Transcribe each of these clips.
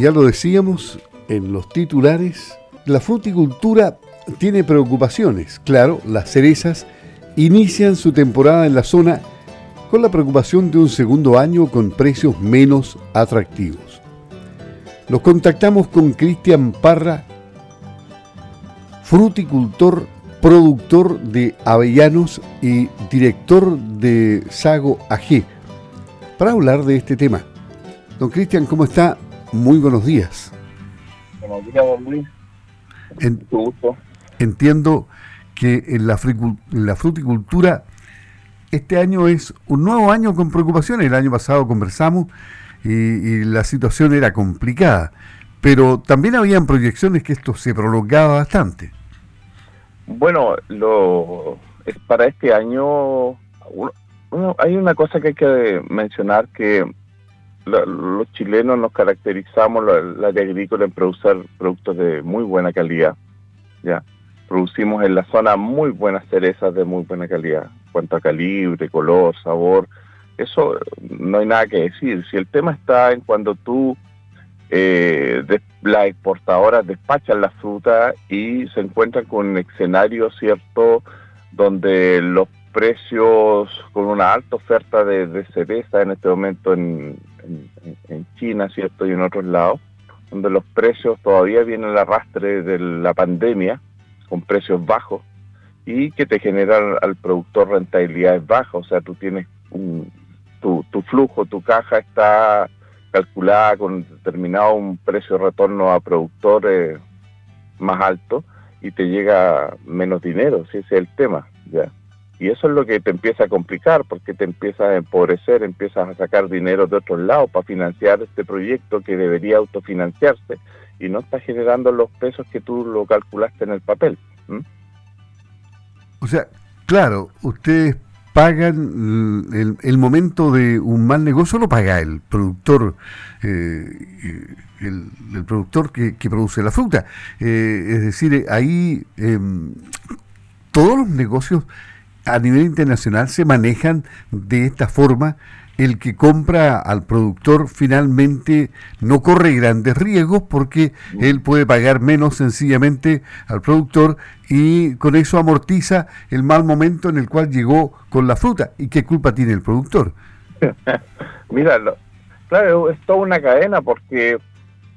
y ya lo decíamos en los titulares, la fruticultura tiene preocupaciones. Claro, las cerezas inician su temporada en la zona con la preocupación de un segundo año con precios menos atractivos. Nos contactamos con Cristian Parra, fruticultor, productor de avellanos y director de Sago AG, para hablar de este tema. Don Cristian, ¿cómo está? Muy buenos días. Buenos días, don Luis. Entiendo que en la, en la fruticultura este año es un nuevo año con preocupaciones. El año pasado conversamos y, la situación era complicada, pero también habían proyecciones que esto se prolongaba bastante. Bueno, lo es para este año hay una cosa que hay que mencionar que los chilenos nos caracterizamos la, de agrícola en producir productos de muy buena calidad. Ya producimos en la zona muy buenas cerezas de muy buena calidad, cuanto a calibre, color, sabor. Eso no hay nada que decir. Si el tema está en cuando tú eh, las exportadoras despachan la fruta y se encuentran con un escenario cierto donde los precios con una alta oferta de, cereza en este momento en, en, China, ¿cierto? Y en otros lados, donde los precios todavía vienen al arrastre de la pandemia, con precios bajos, y que te generan al productor rentabilidades bajas, o sea, tú tienes tu, tu flujo, tu caja está calculada con determinado un precio de retorno a productores más alto y te llega menos dinero, si ese es el tema, ya. Y eso es lo que te empieza a complicar, porque te empiezas a empobrecer, empiezas a sacar dinero de otros lados para financiar este proyecto que debería autofinanciarse y no está generando los pesos que tú lo calculaste en el papel. O sea, claro, ustedes pagan el, el, momento de un mal negocio, lo paga el productor, eh, el, productor que, produce la fruta. Eh, es decir, ahí em, todos los negocios a nivel internacional se manejan de esta forma. El que compra al productor finalmente no corre grandes riesgos porque él puede pagar menos sencillamente al productor y con eso amortiza el mal momento en el cual llegó con la fruta. ¿Y qué culpa tiene el productor? Mira, claro, es toda una cadena porque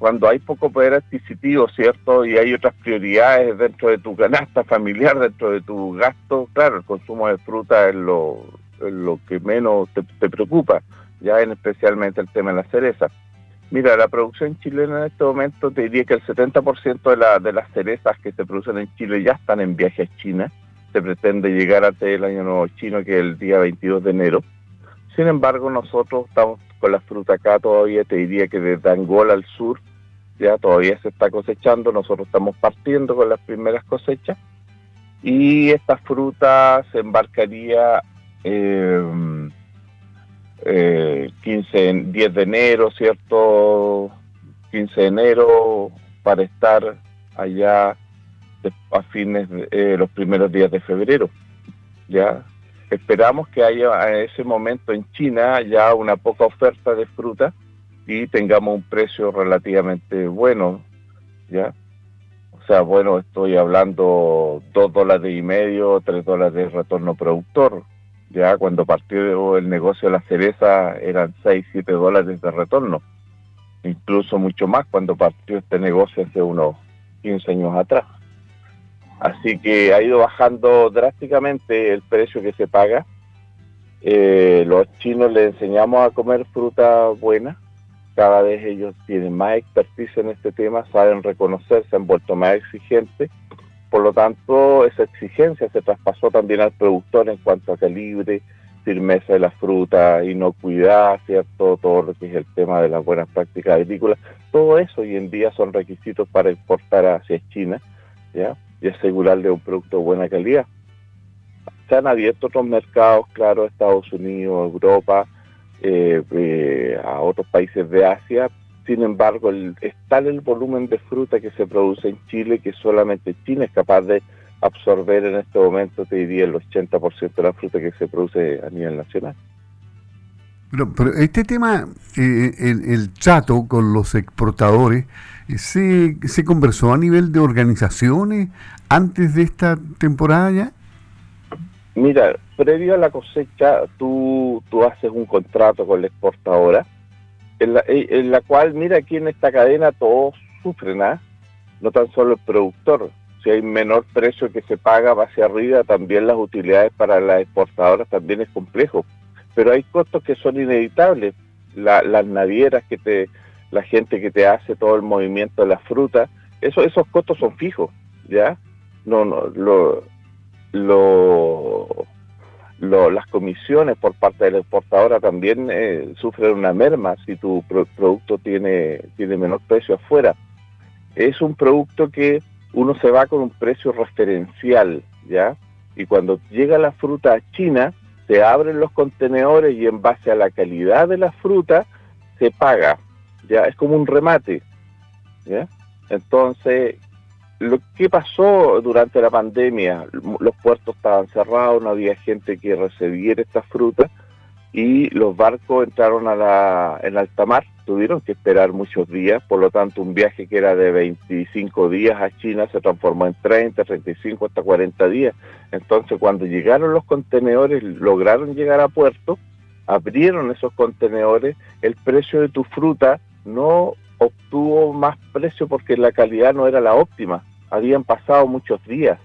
cuando hay poco poder adquisitivo, ¿cierto? Y hay otras prioridades dentro de tu canasta familiar, dentro de tu gasto, claro, el consumo de fruta es lo, lo que menos te, preocupa, ya en especialmente el tema de la cereza. Mira, la producción chilena en este momento te diría que el 70% de, la, de las cerezas que se producen en Chile ya están en viaje a China. Se pretende llegar hasta el año nuevo chino, que es el día 22 de enero. Sin embargo, nosotros estamos con la fruta acá todavía, te diría que desde Angola al sur ya todavía se está cosechando, nosotros estamos partiendo con las primeras cosechas y esta fruta se embarcaría eh, 15, 10 de enero, ¿cierto? 15 de enero para estar allá a fines de eh, los primeros días de febrero. Ya esperamos que haya en ese momento en China ya una poca oferta de fruta y tengamos un precio relativamente bueno, ¿ya? O sea, bueno, estoy hablando dos dólares y medio, tres dólares de retorno productor. Ya cuando partió el negocio de la cereza eran seis, siete dólares de retorno. Incluso mucho más cuando partió este negocio hace unos 15 años atrás. Así que ha ido bajando drásticamente el precio que se paga. Eh, los chinos les enseñamos a comer fruta buena, cada vez ellos tienen más expertise en este tema, saben reconocer, se han vuelto más exigentes. Por lo tanto, esa exigencia se traspasó también al productor en cuanto a calibre, firmeza de la fruta, inocuidad, ¿cierto? Todo lo que es el tema de las buenas prácticas agrícolas. Todo eso hoy en día son requisitos para exportar hacia China, ¿ya? Y asegurarle un producto de buena calidad. Se han abierto otros mercados, claro, Estados Unidos, Europa, eh, eh, a otros países de Asia. Sin embargo, el, es tal el volumen de fruta que se produce en Chile que solamente China es capaz de absorber en este momento, te diría, el 80% de la fruta que se produce a nivel nacional. Pero, este tema, eh, el, trato con los exportadores, eh, ¿se, ¿se conversó a nivel de organizaciones antes de esta temporada ya? Mira, previo a la cosecha, tú, tú haces un contrato con la exportadora, en la, en la cual, mira, aquí en esta cadena todos sufren, ¿ah? no tan solo el productor. Si hay menor precio que se paga va hacia arriba, también las utilidades para las exportadoras también es complejo pero hay costos que son inevitables. las navieras que te, la gente que te hace todo el movimiento de la fruta, eso, esos costos son fijos, ¿ya? No, no, lo, lo, las comisiones por parte de la exportadora también eh, sufren una merma si tu producto tiene, tiene menor precio afuera. Es un producto que uno se va con un precio referencial, ¿ya? Y cuando llega la fruta a China, se abren los contenedores y en base a la calidad de la fruta se paga. Ya es como un remate. ¿ya? Entonces, lo que pasó durante la pandemia, los puertos estaban cerrados, no había gente que recibiera esta fruta y los barcos entraron a la, en alta mar, tuvieron que esperar muchos días, por lo tanto un viaje que era de 25 días a China se transformó en 30, 35, hasta 40 días. Entonces cuando llegaron los contenedores, lograron llegar a puerto, abrieron esos contenedores, el precio de tu fruta no obtuvo más precio porque la calidad no era la óptima, habían pasado muchos días.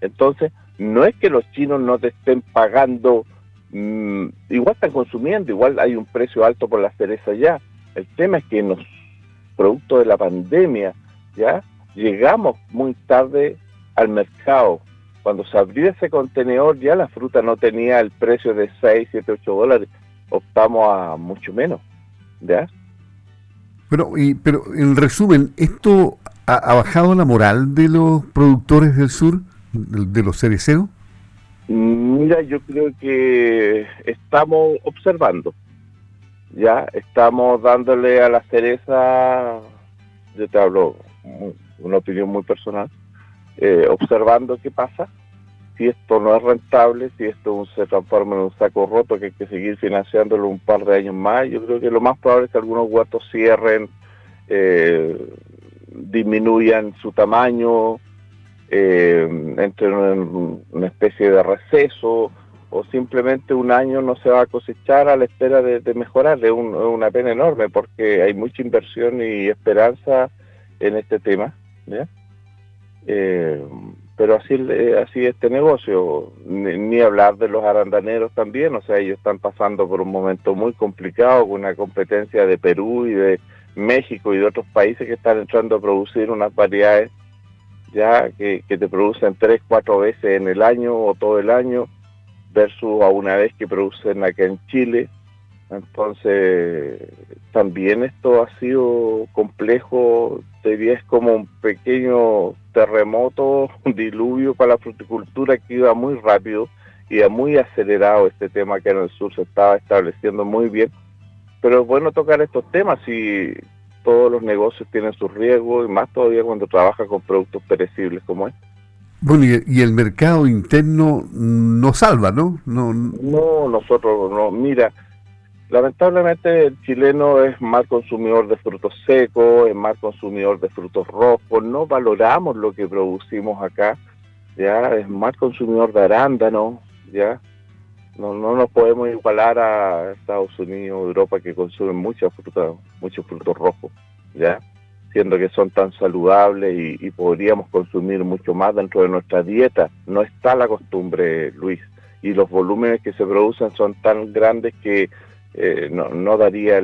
Entonces, no es que los chinos no te estén pagando Mm, igual están consumiendo, igual hay un precio alto por la cereza ya. El tema es que en los productos de la pandemia, ya llegamos muy tarde al mercado. Cuando se abrió ese contenedor ya la fruta no tenía el precio de 6, 7, 8 dólares, optamos a mucho menos, ¿ya? Pero, y, pero en resumen, ¿esto ha, bajado la moral de los productores del sur, de los cereceros? Mira, yo creo que estamos observando, ya estamos dándole a la cereza, yo te hablo una opinión muy personal, eh, observando qué pasa, si esto no es rentable, si esto se transforma en un saco roto que hay que seguir financiándolo un par de años más, yo creo que lo más probable es que algunos huertos cierren, eh, disminuyan su tamaño, eh, entre una, especie de receso o simplemente un año no se va a cosechar a la espera de, mejorar. Es, una pena enorme porque hay mucha inversión y esperanza en este tema. Eh, pero así, así este negocio, ni, ni, hablar de los arandaneros también, o sea, ellos están pasando por un momento muy complicado con una competencia de Perú y de México y de otros países que están entrando a producir unas variedades ya que, te producen tres, cuatro veces en el año o todo el año, versus a una vez que producen acá en Chile. Entonces, también esto ha sido complejo, diría es como un pequeño terremoto, un diluvio para la fruticultura que iba muy rápido y ha muy acelerado este tema que en el sur se estaba estableciendo muy bien. Pero es bueno tocar estos temas y todos los negocios tienen sus riesgos y más todavía cuando trabaja con productos perecibles como este. Bueno, y, el mercado interno no salva, ¿no? No, no nosotros no. Mira, lamentablemente el chileno es mal consumidor de frutos secos, es mal consumidor de frutos rojos, no valoramos lo que producimos acá, ya, es mal consumidor de arándanos, ya, no, no nos podemos igualar a Estados Unidos, Europa, que consumen mucha fruta, muchos frutos rojos, ¿ya? Siendo que son tan saludables y, podríamos consumir mucho más dentro de nuestra dieta. No está la costumbre, Luis, y los volúmenes que se producen son tan grandes que eh, no, daría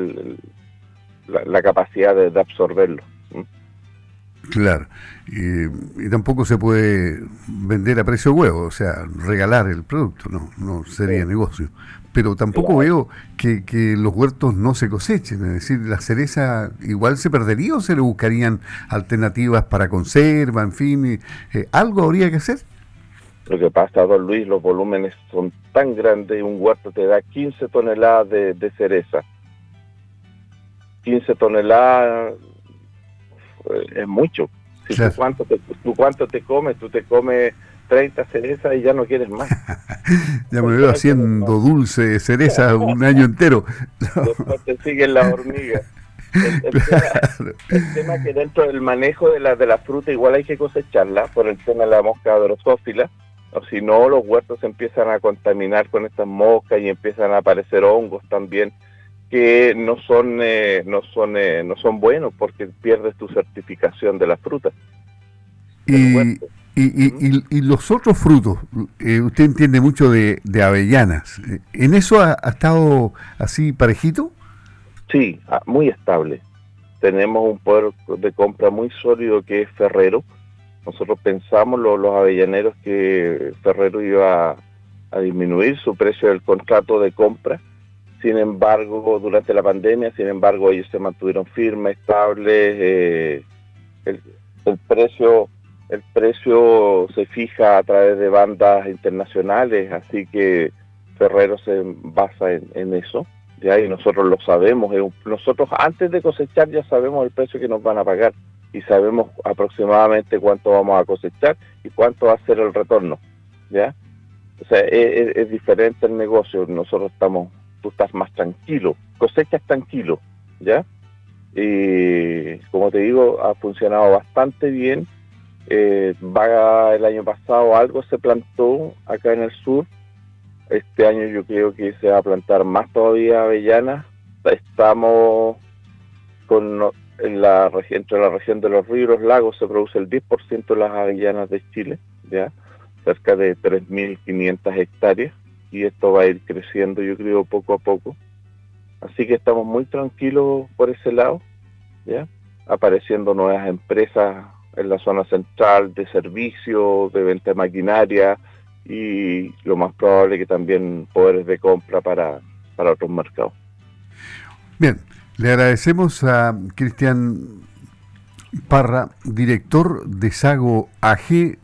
la, capacidad de, absorberlo. Claro, y, tampoco se puede vender a precio huevo, o sea, regalar el producto, no, no sería negocio. Pero tampoco veo que, los huertos no se cosechen, es decir, la cereza igual se perdería o se le buscarían alternativas para conserva, en fin, eh, algo habría que hacer. Lo que pasa, don Luis, los volúmenes son tan grandes, un huerto te da 15 toneladas de, de cereza. 15 toneladas es mucho. Si tú, cuánto te, tú cuánto te comes, tú te comes 30 cerezas y ya no quieres más. ya me veo haciendo dulce cereza un año entero. Después te siguen las hormigas. El, tema, es que dentro del manejo de la, de la fruta igual hay que cosecharla por el tema de la mosca drosófila, o si no los huertos empiezan a contaminar con estas moscas y empiezan a aparecer hongos también que no son eh, no son eh, no son buenos porque pierdes tu certificación de la fruta. Y, y, y, los otros frutos, eh, usted entiende mucho de, avellanas, ¿en eso ha, estado así parejito? Sí, ah, muy estable. Tenemos un poder de compra muy sólido que es Ferrero. Nosotros pensamos, los, los avellaneros, que Ferrero iba a disminuir su precio del contrato de compra sin embargo, durante la pandemia, sin embargo, ellos se mantuvieron firmes, estables. Eh, el, precio el precio se fija a través de bandas internacionales, así que Ferrero se basa en, eso. Ya, y nosotros lo sabemos. Nosotros antes de cosechar ya sabemos el precio que nos van a pagar y sabemos aproximadamente cuánto vamos a cosechar y cuánto va a ser el retorno. ¿ya? O sea, es diferente el negocio. Nosotros estamos estás más tranquilo, cosechas tranquilo, ¿ya? Y como te digo, ha funcionado bastante bien. Eh, va el año pasado algo se plantó acá en el sur. Este año yo creo que se va a plantar más todavía avellanas. Estamos con en la región, entre la región de los ríos lagos se produce el 10% de las avellanas de Chile, ya cerca de 3.500 hectáreas y esto va a ir creciendo, yo creo, poco a poco. Así que estamos muy tranquilos por ese lado, ¿ya? Apareciendo nuevas empresas en la zona central de servicio, de venta de maquinaria y lo más probable que también poderes de compra para, para otros mercados. Bien, le agradecemos a Cristian Parra, director de Sago AG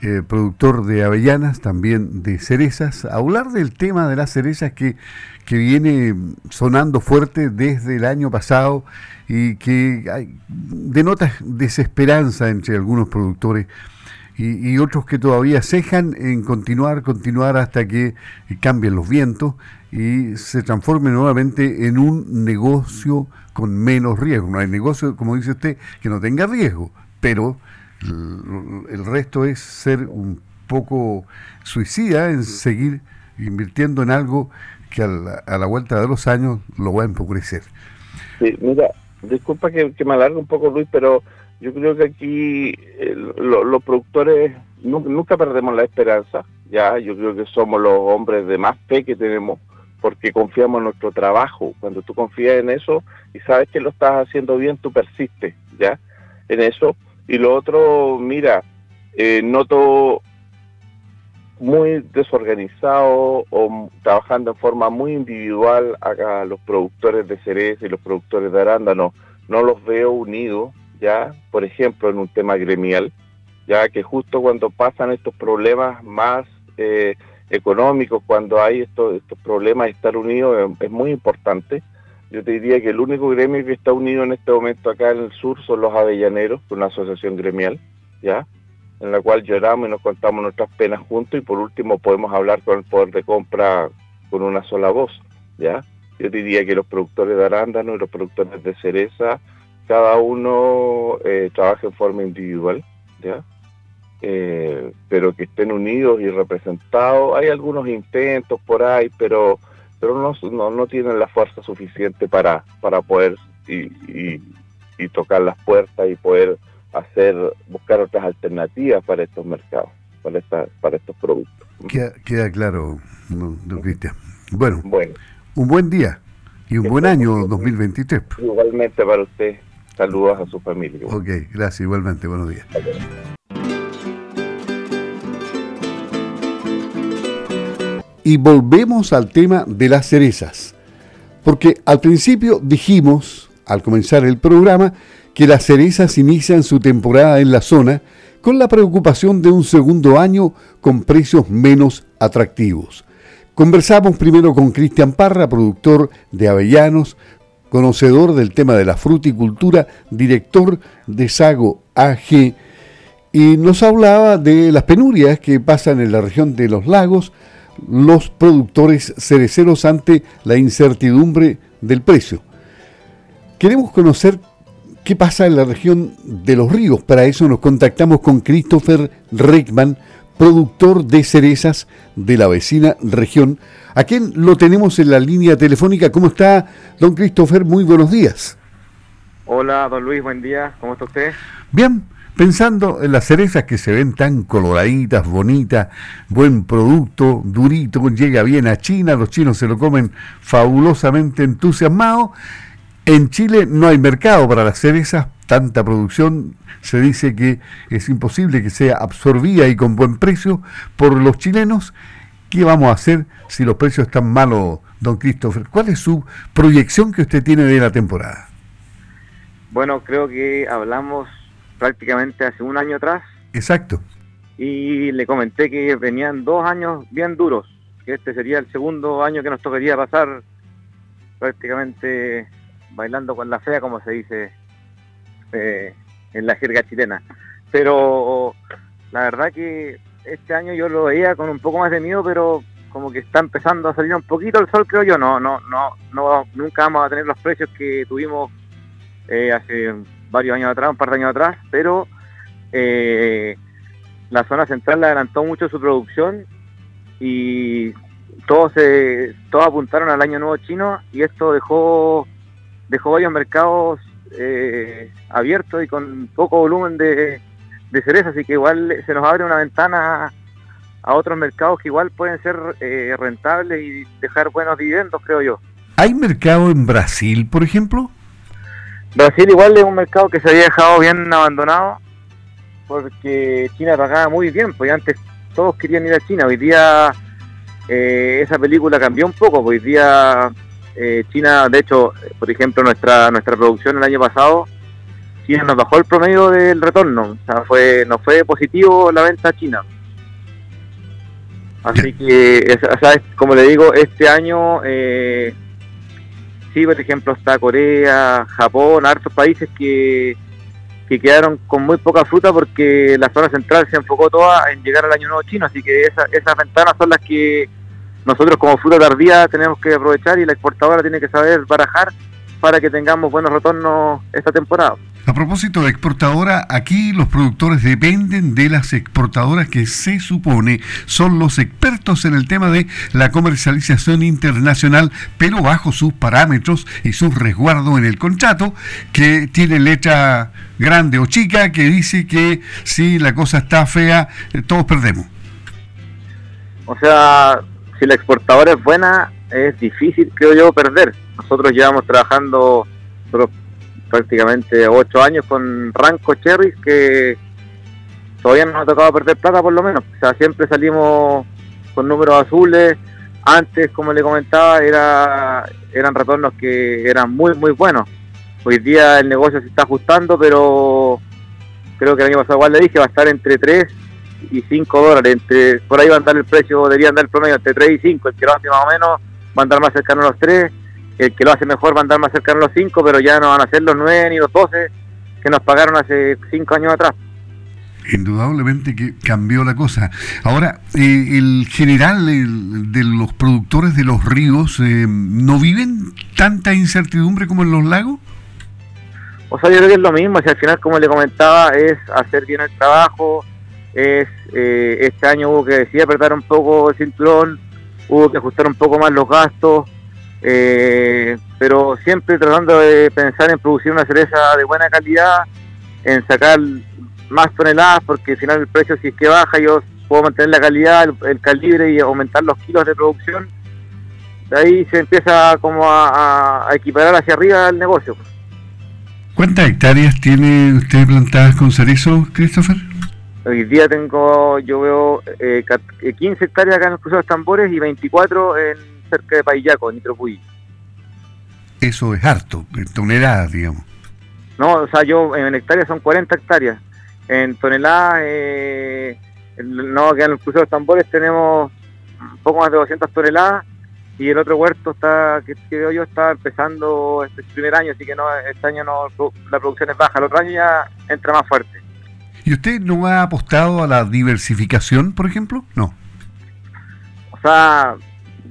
eh, productor de avellanas, también de cerezas, hablar del tema de las cerezas que, que viene sonando fuerte desde el año pasado y que hay, denota desesperanza entre algunos productores y, otros que todavía cejan en continuar, continuar hasta que cambien los vientos y se transforme nuevamente en un negocio con menos riesgo. No hay negocio, como dice usted, que no tenga riesgo, pero el resto es ser un poco suicida en seguir invirtiendo en algo que a la, vuelta de los años lo va a empobrecer. Sí, mira, disculpa que, me alargue un poco Luis, pero yo creo que aquí los productores nunca, perdemos la esperanza, ya, yo creo que somos los hombres de más fe que tenemos porque confiamos en nuestro trabajo. Cuando tú confías en eso y sabes que lo estás haciendo bien, tú persistes, ¿ya? En eso y lo otro, mira, eh, noto muy desorganizado o trabajando en forma muy individual a, los productores de cereza y los productores de arándanos. No los veo unidos, ya, por ejemplo, en un tema gremial, ya que justo cuando pasan estos problemas más eh, económicos, cuando hay estos, estos problemas, estar unidos es muy importante yo te diría que el único gremio que está unido en este momento acá en el sur son los avellaneros, una asociación gremial, ¿ya? En la cual lloramos y nos contamos nuestras penas juntos y por último podemos hablar con el poder de compra con una sola voz, ¿ya? Yo diría que los productores de arándanos y los productores de cereza, cada uno eh, trabaja en forma individual, ¿ya? Eh, pero que estén unidos y representados. Hay algunos intentos por ahí, pero pero no, no, tienen la fuerza suficiente para, para poder y, tocar las puertas y poder hacer buscar otras alternativas para estos mercados, para, esta, para estos productos. Queda, claro, don Cristian. Bueno, bueno, un buen día y un buen año 2023. Igualmente para usted. Saludos a su familia. Ok, gracias, igualmente. Buenos días. Y volvemos al tema de las cerezas. Porque al principio dijimos, al comenzar el programa, que las cerezas inician su temporada en la zona con la preocupación de un segundo año con precios menos atractivos. Conversamos primero con Cristian Parra, productor de avellanos, conocedor del tema de la fruticultura, director de Sago AG, y nos hablaba de las penurias que pasan en la región de los lagos los productores cereceros ante la incertidumbre del precio. Queremos conocer qué pasa en la región de los ríos. Para eso nos contactamos con Christopher Reckman, productor de cerezas de la vecina región, a quien lo tenemos en la línea telefónica. ¿Cómo está, don Christopher? Muy buenos días. Hola, don Luis, buen día. ¿Cómo está usted? Bien, pensando en las cerezas que se ven tan coloraditas, bonitas, buen producto, durito, llega bien a China, los chinos se lo comen fabulosamente entusiasmados. En Chile no hay mercado para las cerezas, tanta producción, se dice que es imposible que sea absorbida y con buen precio por los chilenos. ¿Qué vamos a hacer si los precios están malos, don Christopher? ¿Cuál es su proyección que usted tiene de la temporada? Bueno, creo que hablamos prácticamente hace un año atrás. Exacto. Y le comenté que venían dos años bien duros, que este sería el segundo año que nos tocaría pasar prácticamente bailando con la fea, como se dice eh, en la jerga chilena. Pero la verdad que este año yo lo veía con un poco más de miedo, pero como que está empezando a salir un poquito el sol, creo yo. No, no, no, no, nunca vamos a tener los precios que tuvimos eh, hace varios años atrás, un par de años atrás, pero eh, la zona central adelantó mucho su producción y todos se, todos apuntaron al año nuevo chino y esto dejó dejó varios mercados eh, abiertos y con poco volumen de, de cereza, así que igual se nos abre una ventana a otros mercados que igual pueden ser rentables y dejar buenos dividendos, creo yo. ¿Hay mercado en Brasil, por ejemplo? Brasil igual es un mercado que se había dejado bien abandonado porque China pagaba muy bien, pues antes todos querían ir a China, hoy día eh, esa película cambió un poco, pues hoy día eh, China, de hecho, por ejemplo, nuestra nuestra producción el año pasado, China nos bajó el promedio del retorno, o sea, fue no fue positivo la venta a China. Así que, como le digo, este año eh, Por ejemplo, está Corea, Japón, hartos países que, que quedaron con muy poca fruta porque la zona central se enfocó toda en llegar al año nuevo chino, así que esas ventanas son las que nosotros como fruta tardía tenemos que aprovechar y la exportadora tiene que saber barajar para que tengamos buenos retornos esta temporada. A propósito de exportadora, aquí los productores dependen de las exportadoras que se supone son los expertos en el tema de la comercialización internacional, pero bajo sus parámetros y su resguardo en el contrato, que tiene letra grande o chica que dice que si la cosa está fea, eh, todos perdemos. O sea, si la exportadora es buena, es difícil, creo yo, perder. Nosotros llevamos trabajando prácticamente ocho años con Ranco Cherries que todavía no nos ha tocado perder plata por lo menos. O sea, siempre salimos con números azules. Antes, como le comentaba, era eran retornos que eran muy, muy buenos. Hoy día el negocio se está ajustando, pero creo que el año pasado igual le dije, va a estar entre 3 y 5 dólares. Entre, por ahí va a andar el precio, debería andar el promedio entre 3 y 5. El que más o menos va a andar más cercano a los 3 el que lo hace mejor va a andar más cercano a los 5, pero ya no van a ser los 9 ni los 12 que nos pagaron hace 5 años atrás. Indudablemente que cambió la cosa. Ahora, eh, el general de los productores de los ríos, eh, ¿no viven tanta incertidumbre como en los lagos? O sea, yo creo que es lo mismo, si al final, como le comentaba, es hacer bien el trabajo, es eh, este año hubo que decir apretar un poco el cinturón, hubo que ajustar un poco más los gastos, eh, pero siempre tratando de pensar en producir una cereza de buena calidad, en sacar más toneladas, porque al final el precio si es que baja yo puedo mantener la calidad, el, calibre y aumentar los kilos de producción. De ahí se empieza como a, equiparar hacia arriba el negocio. ¿Cuántas hectáreas tiene usted plantadas con cerezo, Christopher? Hoy día tengo, yo veo eh, 15 hectáreas acá en los cruzados tambores y 24 en cerca de Paillaco, Nitropuy. Eso es harto, en toneladas, digamos. No, o sea, yo en hectáreas son 40 hectáreas. En toneladas, eh, no, que en el crucero de tambores tenemos un poco más de 200 toneladas y el otro huerto está que, veo yo está empezando este primer año, así que no este año no la producción es baja, el otro año ya entra más fuerte. ¿Y usted no ha apostado a la diversificación, por ejemplo? No. O sea,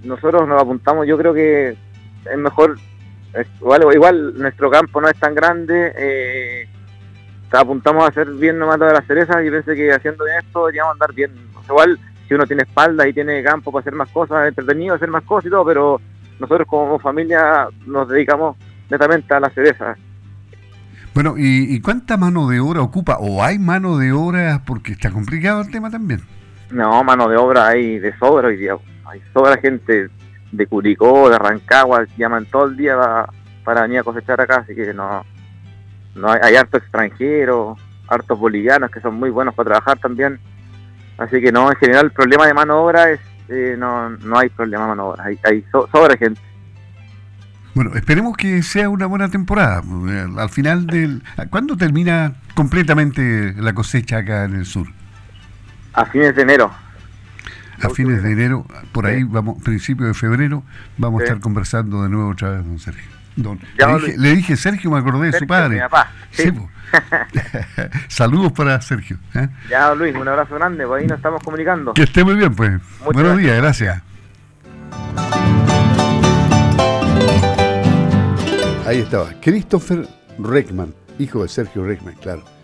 nosotros nos apuntamos, yo creo que es mejor, igual, igual nuestro campo no es tan grande, eh, apuntamos a hacer bien nomás de las cerezas y pensé que haciendo esto deberíamos andar bien. igual si uno tiene espalda y tiene campo para hacer más cosas, entretenido hacer más cosas y todo, pero nosotros como familia nos dedicamos netamente a la cereza. Bueno, ¿y, cuánta mano de obra ocupa? ¿O hay mano de obra? Porque está complicado el tema también. No, mano de obra hay de sobra hoy día. Hay sobra gente de Curicó, de Rancagua, llaman todo el día para, venir a cosechar acá, así que no, no hay, hay harto extranjeros, hartos bolivianos que son muy buenos para trabajar también. Así que no, en general el problema de mano de obra es, eh, no, no hay problema de mano de obra, hay, hay sobra gente. Bueno, esperemos que sea una buena temporada. Eh, al final del... ¿Cuándo termina completamente la cosecha acá en el sur? A fines de enero. A fines de enero, por ahí vamos, principio de febrero, vamos a estar conversando de nuevo otra vez, don Sergio. le, dije, Sergio, me acordé de su padre. Sí. Saludos para Sergio. ¿eh? Ya, Luis, un abrazo grande, por ahí nos estamos comunicando. Que esté muy bien, pues. Buenos días, gracias. Ahí estaba, Christopher Reckman, hijo de Sergio Reckman, claro.